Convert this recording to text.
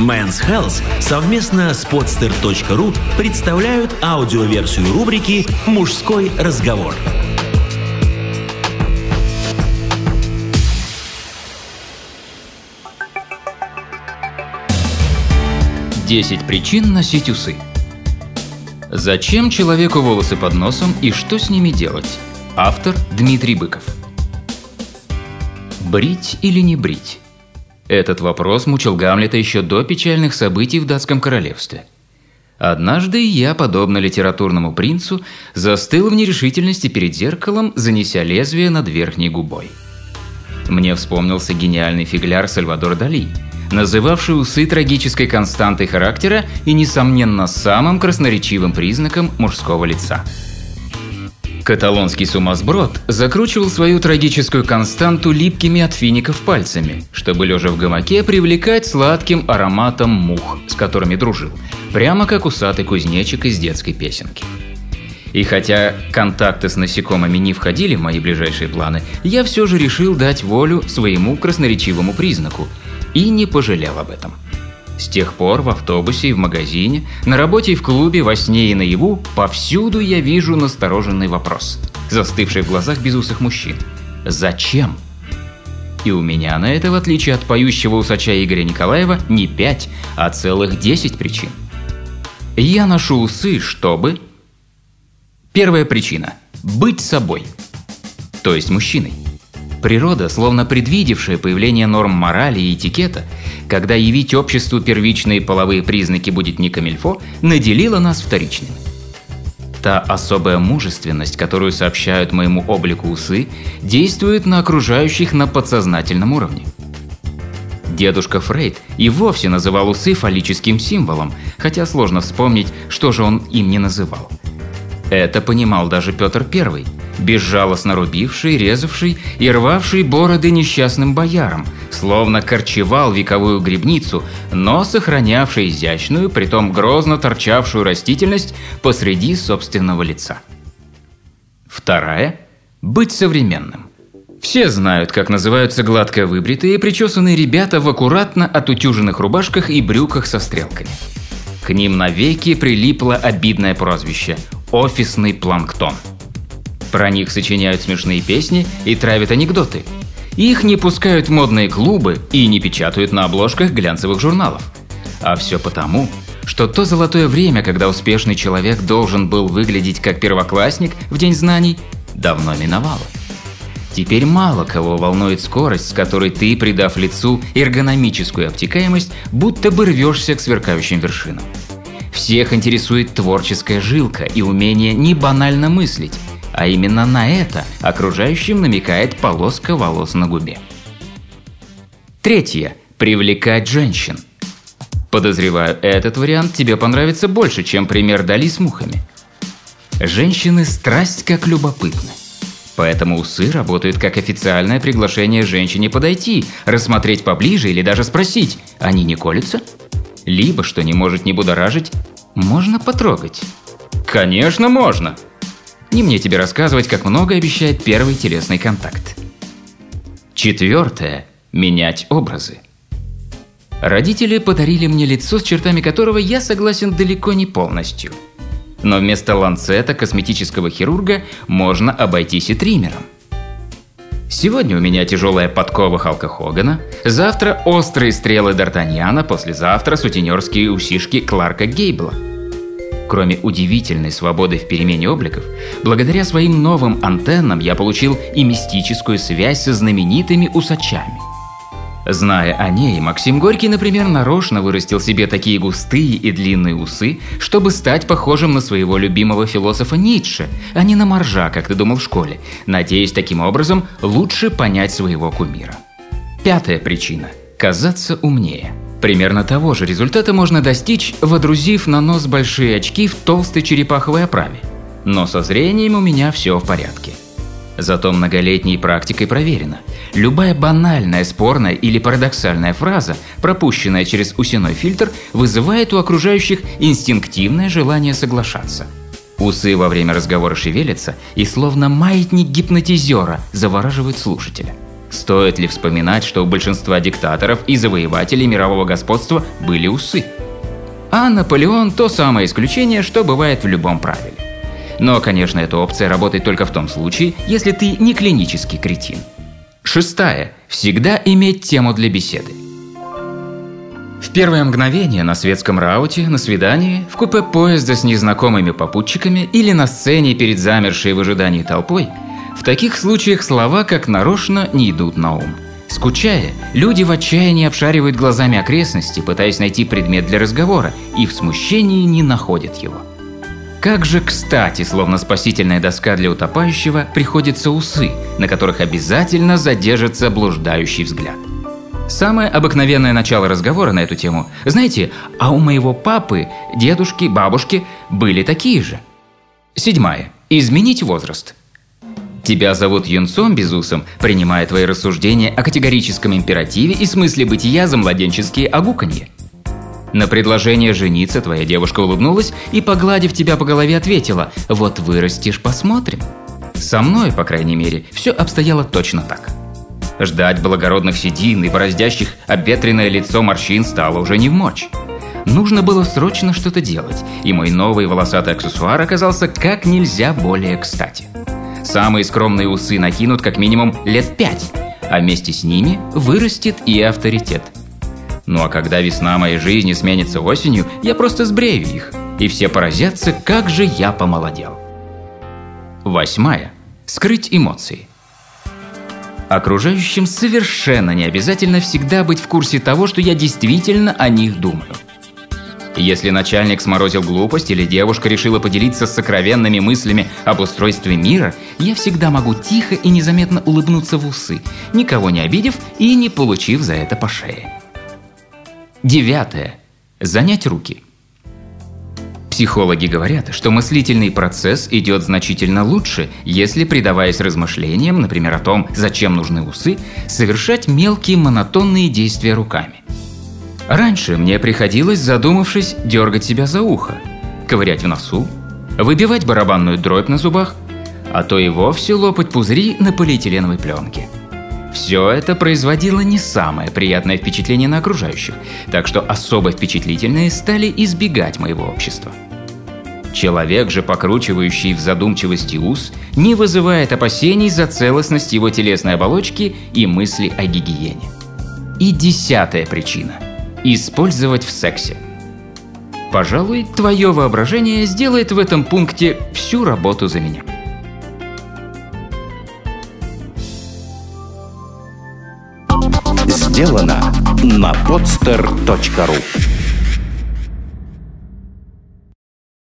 Men's Health совместно с podster.ru представляют аудиоверсию рубрики «Мужской разговор». Десять причин носить усы. Зачем человеку волосы под носом и что с ними делать? Автор Дмитрий Быков. Брить или не брить? Этот вопрос мучил Гамлета еще до печальных событий в датском королевстве. Однажды я, подобно литературному принцу, застыл в нерешительности перед зеркалом, занеся лезвие над верхней губой. Мне вспомнился гениальный фигляр Сальвадор Дали, называвший усы трагической константой характера и, несомненно, самым красноречивым признаком мужского лица – Каталонский сумасброд закручивал свою трагическую константу липкими от фиников пальцами, чтобы лежа в гамаке привлекать сладким ароматом мух, с которыми дружил, прямо как усатый кузнечик из детской песенки. И хотя контакты с насекомыми не входили в мои ближайшие планы, я все же решил дать волю своему красноречивому признаку и не пожалел об этом – с тех пор в автобусе и в магазине, на работе и в клубе, во сне и наяву, повсюду я вижу настороженный вопрос, застывший в глазах безусых мужчин. Зачем? И у меня на это, в отличие от поющего усача Игоря Николаева, не пять, а целых десять причин. Я ношу усы, чтобы... Первая причина – быть собой, то есть мужчиной. Природа, словно предвидевшая появление норм морали и этикета, когда явить обществу первичные половые признаки будет не камильфо, наделила нас вторичными. Та особая мужественность, которую сообщают моему облику усы, действует на окружающих на подсознательном уровне. Дедушка Фрейд и вовсе называл усы фаллическим символом, хотя сложно вспомнить, что же он им не называл. Это понимал даже Петр I – безжалостно рубивший, резавший и рвавший бороды несчастным боярам, словно корчевал вековую грибницу, но сохранявший изящную, притом грозно торчавшую растительность посреди собственного лица. Вторая – быть современным. Все знают, как называются гладко выбритые и причесанные ребята в аккуратно отутюженных рубашках и брюках со стрелками. К ним навеки прилипло обидное прозвище – офисный планктон – про них сочиняют смешные песни и травят анекдоты. Их не пускают в модные клубы и не печатают на обложках глянцевых журналов. А все потому, что то золотое время, когда успешный человек должен был выглядеть как первоклассник в День знаний, давно миновало. Теперь мало кого волнует скорость, с которой ты, придав лицу эргономическую обтекаемость, будто бы рвешься к сверкающим вершинам. Всех интересует творческая жилка и умение не банально мыслить, а именно на это окружающим намекает полоска волос на губе. Третье. Привлекать женщин. Подозреваю, этот вариант тебе понравится больше, чем пример Дали с мухами. Женщины страсть как любопытны. Поэтому усы работают как официальное приглашение женщине подойти, рассмотреть поближе или даже спросить, они не колются? Либо, что не может не будоражить, можно потрогать. Конечно, можно. Не мне тебе рассказывать, как много обещает первый телесный контакт. Четвертое. Менять образы. Родители подарили мне лицо, с чертами которого я согласен далеко не полностью. Но вместо ланцета косметического хирурга можно обойтись и триммером. Сегодня у меня тяжелая подкова Халка Хогана, завтра острые стрелы Д'Артаньяна, послезавтра сутенерские усишки Кларка Гейбла – Кроме удивительной свободы в перемене обликов, благодаря своим новым антеннам я получил и мистическую связь со знаменитыми усачами. Зная о ней, Максим Горький, например, нарочно вырастил себе такие густые и длинные усы, чтобы стать похожим на своего любимого философа Ницше, а не на моржа, как ты думал в школе, надеясь таким образом лучше понять своего кумира. Пятая причина – казаться умнее – Примерно того же результата можно достичь, водрузив на нос большие очки в толстой черепаховой оправе. Но со зрением у меня все в порядке. Зато многолетней практикой проверено. Любая банальная, спорная или парадоксальная фраза, пропущенная через усиной фильтр, вызывает у окружающих инстинктивное желание соглашаться. Усы во время разговора шевелятся и словно маятник гипнотизера завораживают слушателя. Стоит ли вспоминать, что у большинства диктаторов и завоевателей мирового господства были усы? А Наполеон – то самое исключение, что бывает в любом правиле. Но, конечно, эта опция работает только в том случае, если ты не клинический кретин. Шестая. Всегда иметь тему для беседы. В первое мгновение на светском рауте, на свидании, в купе поезда с незнакомыми попутчиками или на сцене перед замершей в ожидании толпой, в таких случаях слова как нарочно не идут на ум. Скучая, люди в отчаянии обшаривают глазами окрестности, пытаясь найти предмет для разговора, и в смущении не находят его. Как же кстати, словно спасительная доска для утопающего, приходятся усы, на которых обязательно задержится блуждающий взгляд. Самое обыкновенное начало разговора на эту тему. Знаете, а у моего папы, дедушки, бабушки были такие же. Седьмая. Изменить возраст. Тебя зовут юнцом безусом, принимая твои рассуждения о категорическом императиве и смысле бытия за младенческие огуканье. На предложение жениться твоя девушка улыбнулась и, погладив тебя по голове, ответила «Вот вырастешь, посмотрим». Со мной, по крайней мере, все обстояло точно так. Ждать благородных седин и бороздящих обветренное лицо морщин стало уже не в мочь. Нужно было срочно что-то делать, и мой новый волосатый аксессуар оказался как нельзя более кстати. Самые скромные усы накинут как минимум лет пять, а вместе с ними вырастет и авторитет – ну а когда весна моей жизни сменится осенью, я просто сбрею их, и все поразятся, как же я помолодел. Восьмая. Скрыть эмоции. Окружающим совершенно не обязательно всегда быть в курсе того, что я действительно о них думаю. Если начальник сморозил глупость или девушка решила поделиться сокровенными мыслями об устройстве мира, я всегда могу тихо и незаметно улыбнуться в усы, никого не обидев и не получив за это по шее. Девятое. Занять руки. Психологи говорят, что мыслительный процесс идет значительно лучше, если, предаваясь размышлениям, например, о том, зачем нужны усы, совершать мелкие монотонные действия руками. Раньше мне приходилось, задумавшись, дергать себя за ухо, ковырять в носу, выбивать барабанную дробь на зубах, а то и вовсе лопать пузыри на полиэтиленовой пленке – все это производило не самое приятное впечатление на окружающих, так что особо впечатлительные стали избегать моего общества. Человек же, покручивающий в задумчивости ус, не вызывает опасений за целостность его телесной оболочки и мысли о гигиене. И десятая причина – использовать в сексе. Пожалуй, твое воображение сделает в этом пункте всю работу за меня. сделано на podster.ru